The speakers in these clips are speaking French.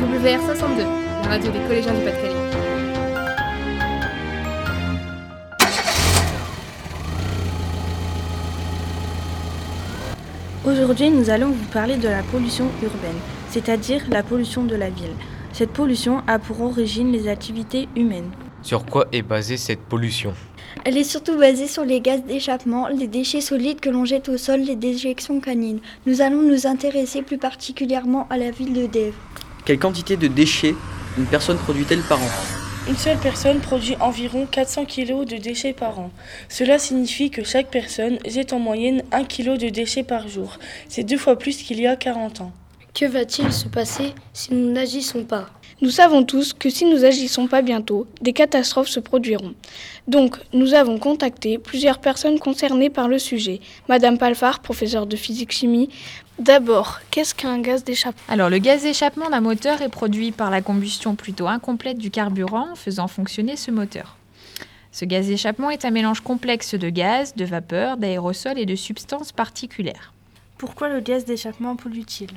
WR 62, la radio des collégiens du Pas-de-Calais. Aujourd'hui, nous allons vous parler de la pollution urbaine, c'est-à-dire la pollution de la ville. Cette pollution a pour origine les activités humaines. Sur quoi est basée cette pollution? Elle est surtout basée sur les gaz d'échappement, les déchets solides que l'on jette au sol, les déjections canines. Nous allons nous intéresser plus particulièrement à la ville de Dèvres. Quelle quantité de déchets une personne produit-elle par an Une seule personne produit environ 400 kg de déchets par an. Cela signifie que chaque personne jette en moyenne 1 kg de déchets par jour. C'est deux fois plus qu'il y a 40 ans. Que va-t-il se passer si nous n'agissons pas? Nous savons tous que si nous n'agissons pas bientôt, des catastrophes se produiront. Donc, nous avons contacté plusieurs personnes concernées par le sujet. Madame Palfard, professeure de physique-chimie. D'abord, qu'est-ce qu'un gaz d'échappement? Alors, le gaz d'échappement d'un moteur est produit par la combustion plutôt incomplète du carburant faisant fonctionner ce moteur. Ce gaz d'échappement est un mélange complexe de gaz, de vapeur, d'aérosols et de substances particulières. Pourquoi le gaz d'échappement pollue-t-il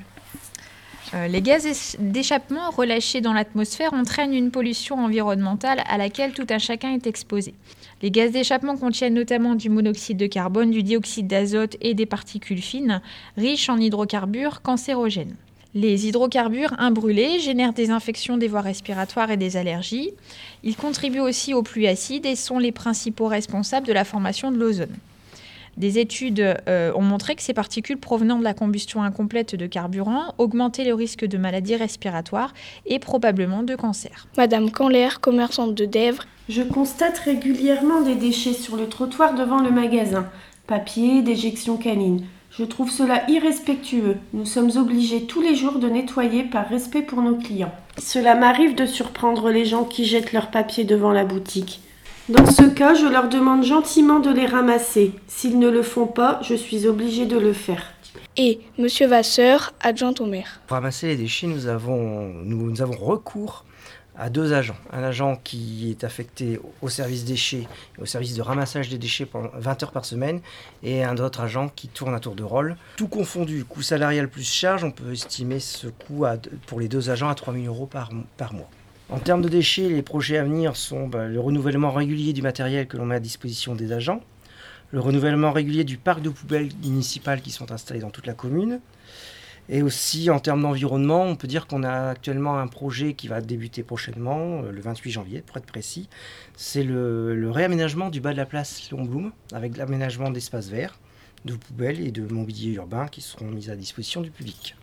euh, les gaz d'échappement relâchés dans l'atmosphère entraînent une pollution environnementale à laquelle tout un chacun est exposé. Les gaz d'échappement contiennent notamment du monoxyde de carbone, du dioxyde d'azote et des particules fines, riches en hydrocarbures cancérogènes. Les hydrocarbures imbrûlés génèrent des infections des voies respiratoires et des allergies. Ils contribuent aussi aux pluies acides et sont les principaux responsables de la formation de l'ozone. Des études euh, ont montré que ces particules provenant de la combustion incomplète de carburant augmentaient le risque de maladies respiratoires et probablement de cancer. Madame Canler, commerçante de Dèvres. Je constate régulièrement des déchets sur le trottoir devant le magasin. Papier, déjection canine. Je trouve cela irrespectueux. Nous sommes obligés tous les jours de nettoyer par respect pour nos clients. Cela m'arrive de surprendre les gens qui jettent leur papier devant la boutique. Dans ce cas, je leur demande gentiment de les ramasser. S'ils ne le font pas, je suis obligée de le faire. Et Monsieur Vasseur, adjoint au maire. Pour ramasser les déchets, nous avons, nous, nous avons recours à deux agents. Un agent qui est affecté au service déchets, au service de ramassage des déchets pendant 20 heures par semaine, et un autre agent qui tourne à tour de rôle. Tout confondu, coût salarial plus charge, on peut estimer ce coût à, pour les deux agents à 3 000 euros par, par mois. En termes de déchets, les projets à venir sont bah, le renouvellement régulier du matériel que l'on met à disposition des agents, le renouvellement régulier du parc de poubelles municipales qui sont installés dans toute la commune, et aussi en termes d'environnement, on peut dire qu'on a actuellement un projet qui va débuter prochainement, le 28 janvier pour être précis. C'est le, réaménagement du bas de la place Léon avec l'aménagement d'espaces verts, de poubelles et de mobilier urbain qui seront mis à disposition du public.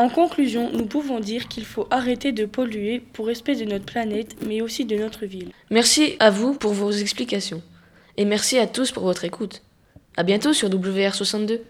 En conclusion, nous pouvons dire qu'il faut arrêter de polluer pour respect de notre planète, mais aussi de notre ville. Merci à vous pour vos explications. Et merci à tous pour votre écoute. À bientôt sur WR62.